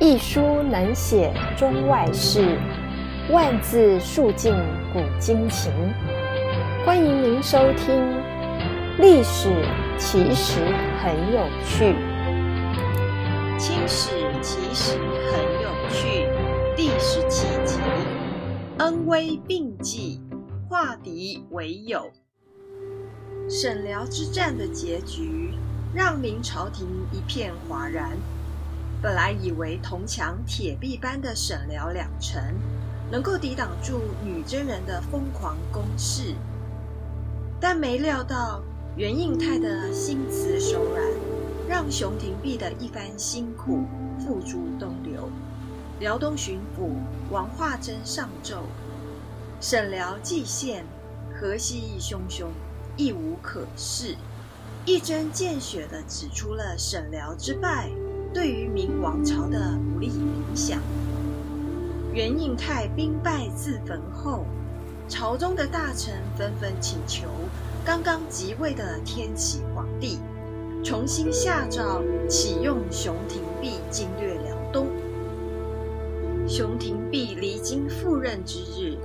一书能写中外事，万字述尽古今情。欢迎您收听《历史其实很有趣》。清史其实很有趣。第十七集：恩威并济，化敌为友。沈辽之战的结局让明朝廷一片哗然。本来以为铜墙铁壁般的沈辽两城能够抵挡住女真人的疯狂攻势，但没料到袁应泰的心慈手软，让熊廷弼的一番辛苦付诸东流。辽东巡抚王化贞上奏，沈辽蓟县，河西汹汹。亦无可事，一针见血地指出了沈辽之败对于明王朝的不利影响。袁应泰兵败自焚后，朝中的大臣纷纷请求刚刚即位的天启皇帝重新下诏启用熊廷弼经略辽东。熊廷弼离京赴任之日。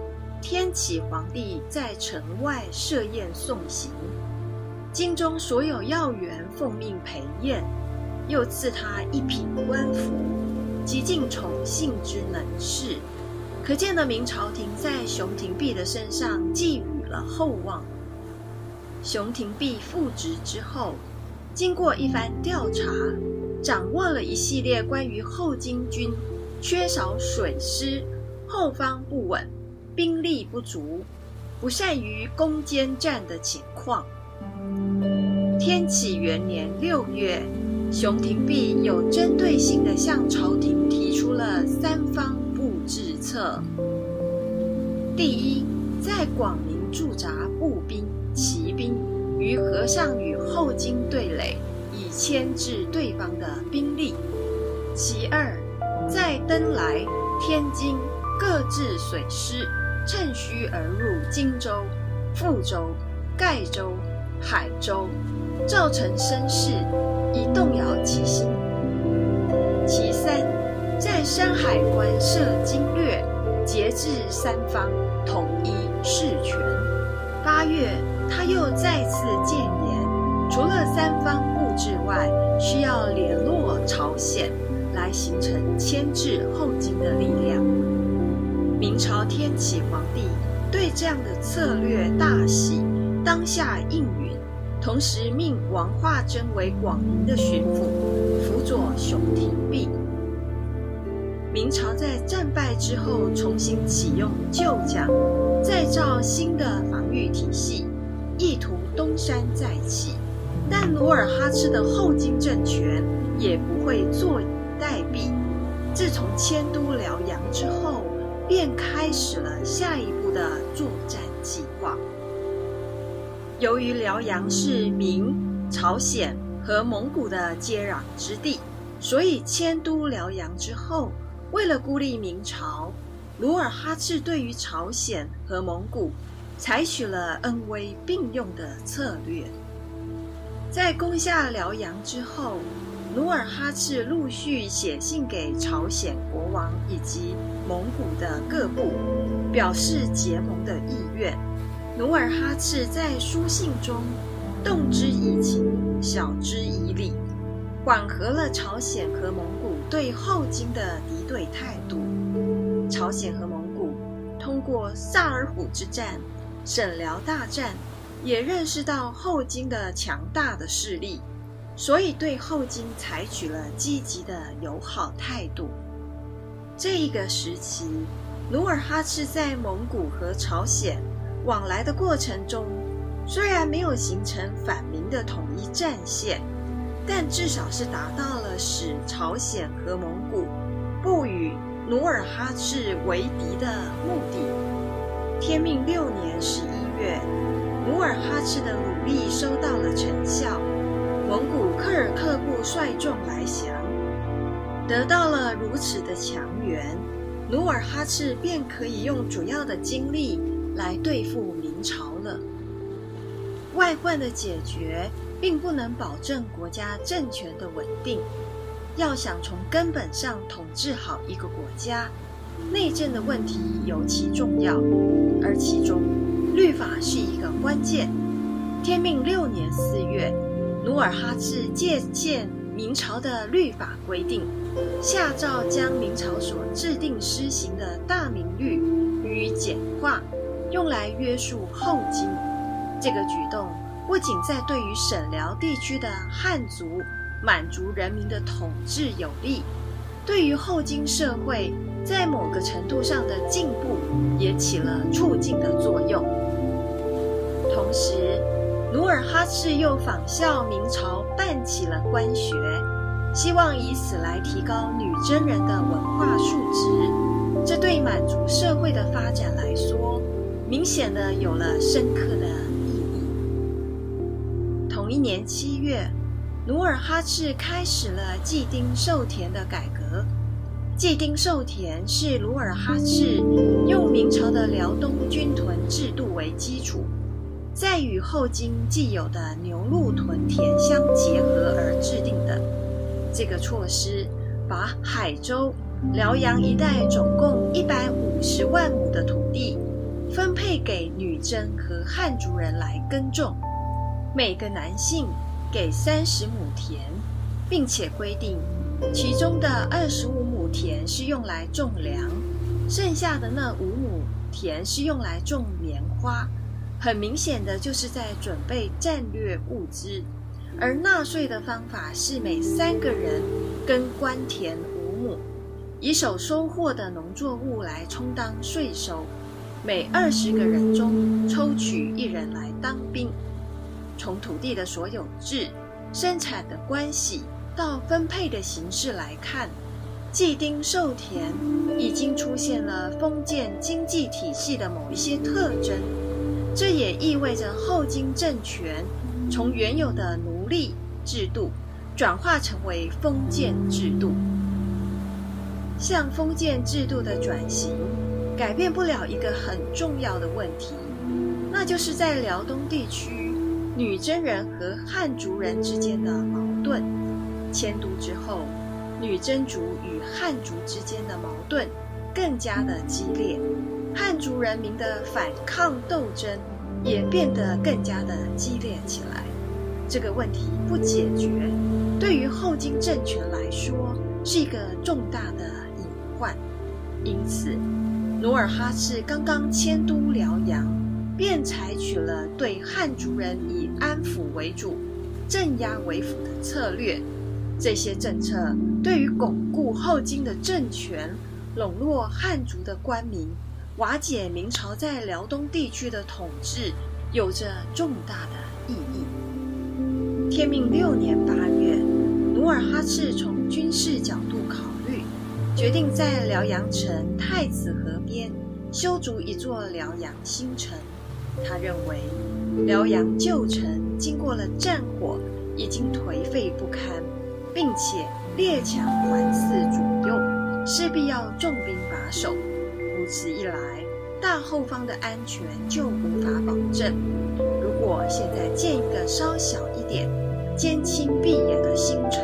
天启皇帝在城外设宴送行，京中所有要员奉命陪宴，又赐他一品官服，极尽宠幸之能事。可见得明朝廷在熊廷弼的身上寄予了厚望。熊廷弼复职之后，经过一番调查，掌握了一系列关于后金军缺少水师、后方不稳。兵力不足，不善于攻坚战的情况。天启元年六月，熊廷弼有针对性地向朝廷提出了三方布置策：第一，在广宁驻扎步兵、骑兵于河上与后金对垒，以牵制对方的兵力；其二，在登莱、天津各置水师。趁虚而入荆州、富州、盖州、海州，造成声势，以动摇其心。其三，在山海关设经略，节制三方，统一事权。八月，他又再次谏言，除了三方布置外，需要联络朝鲜，来形成牵制后金的力量。明朝天启皇帝对这样的策略大喜，当下应允，同时命王化贞为广宁的巡抚，辅佐熊廷弼。明朝在战败之后重新启用旧将，再造新的防御体系，意图东山再起。但努尔哈赤的后金政权也不会坐以待毙。自从迁都辽阳之后，便开始了下一步的作战计划。由于辽阳是明、朝鲜和蒙古的接壤之地，所以迁都辽阳之后，为了孤立明朝，努尔哈赤对于朝鲜和蒙古采取了恩威并用的策略。在攻下辽阳之后，努尔哈赤陆续写信给朝鲜国王以及蒙古的各部，表示结盟的意愿。努尔哈赤在书信中动之以情，晓之以理，缓和了朝鲜和蒙古对后金的敌对态度。朝鲜和蒙古通过萨尔浒之战、沈辽大战，也认识到后金的强大的势力。所以对后金采取了积极的友好态度。这一个时期，努尔哈赤在蒙古和朝鲜往来的过程中，虽然没有形成反明的统一战线，但至少是达到了使朝鲜和蒙古不与努尔哈赤为敌的目的。天命六年十一月，努尔哈赤的努力收到了成效。蒙古科尔克部率众来降，得到了如此的强援，努尔哈赤便可以用主要的精力来对付明朝了。外患的解决并不能保证国家政权的稳定，要想从根本上统治好一个国家，内政的问题尤其重要，而其中律法是一个关键。天命六年四月，努尔哈赤借鉴明朝的律法规定，下诏将明朝所制定施行的大明律予以简化，用来约束后金。这个举动不仅在对于沈辽地区的汉族、满族人民的统治有利，对于后金社会在某个程度上的进步也起了促进的作用。同时，努尔哈赤又仿效明朝办起了官学，希望以此来提高女真人的文化素质。这对满族社会的发展来说，明显的有了深刻的意义。同一年七月。努尔哈赤开始了祭丁授田的改革。祭丁授田是努尔哈赤用明朝的辽东军屯制度为基础，再与后金既有的牛鹿屯田相结合而制定的。这个措施把海州、辽阳一带总共一百五十万亩的土配给女真和汉族人来耕种，每个男性。给三十亩田，并且规定，其中的二十五亩田是用来种粮，剩下的那五亩田是用来种棉花。很明显的就是在准备战略物资。而纳税的方法是每三个人耕官田五亩，以手收获的农作物来充当税收，每二十个人中抽取一人来当兵。从土地的所有制、生产的关系到分配的形式来看，计丁授田已经出现了封建经济体系的某一些特征。这也意味着后金政权从原有的奴隶制度转化成为封建制度。向封建制度的转型，改变不了一个很重要的问题，那就是在辽东地区。女真人和汉族人之间的矛盾，迁都之后，女真族与汉族之间的矛盾更加的激烈，汉族人民的反抗斗争也变得更加的激烈起来。这个问题不解决，对于后金政权来说是一个重大的隐患。因此，努尔哈赤刚刚迁都辽阳。便采取了对汉族人以安抚为主、镇压为辅的策略。这些政策对于巩固后金的政权、笼络汉族的官民、瓦解明朝在辽东地区的统治，有着重大的意义。天命六年八月，努尔哈赤从军事角度考，决定在辽阳城太子河边修筑一座辽阳新城。他认为，辽阳旧城经过了战火，已经颓废不堪，并且列强环伺左右，势必要重兵把守。如此一来，大后方的安全就无法保证。如果现在建一个稍小一点、坚清闭眼的新城，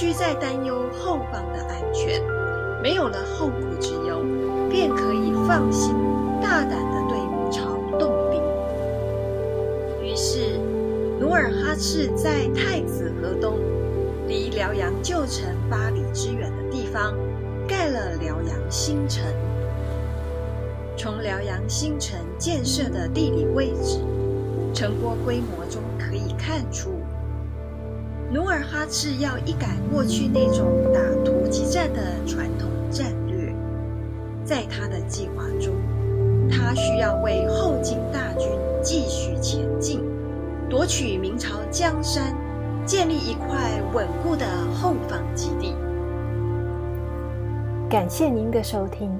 需再担忧后方的安全，没有了后顾之忧。便可以放心大胆地对明朝动兵。于是，努尔哈赤在太子河东，离辽阳旧城八里之远的地方，盖了辽阳新城。从辽阳新城建设的地理位置、城郭规模中可以看出，努尔哈赤要一改过去那种打突击战的传统战略。在他的计划中，他需要为后金大军继续前进，夺取明朝江山，建立一块稳固的后方基地。感谢您的收听。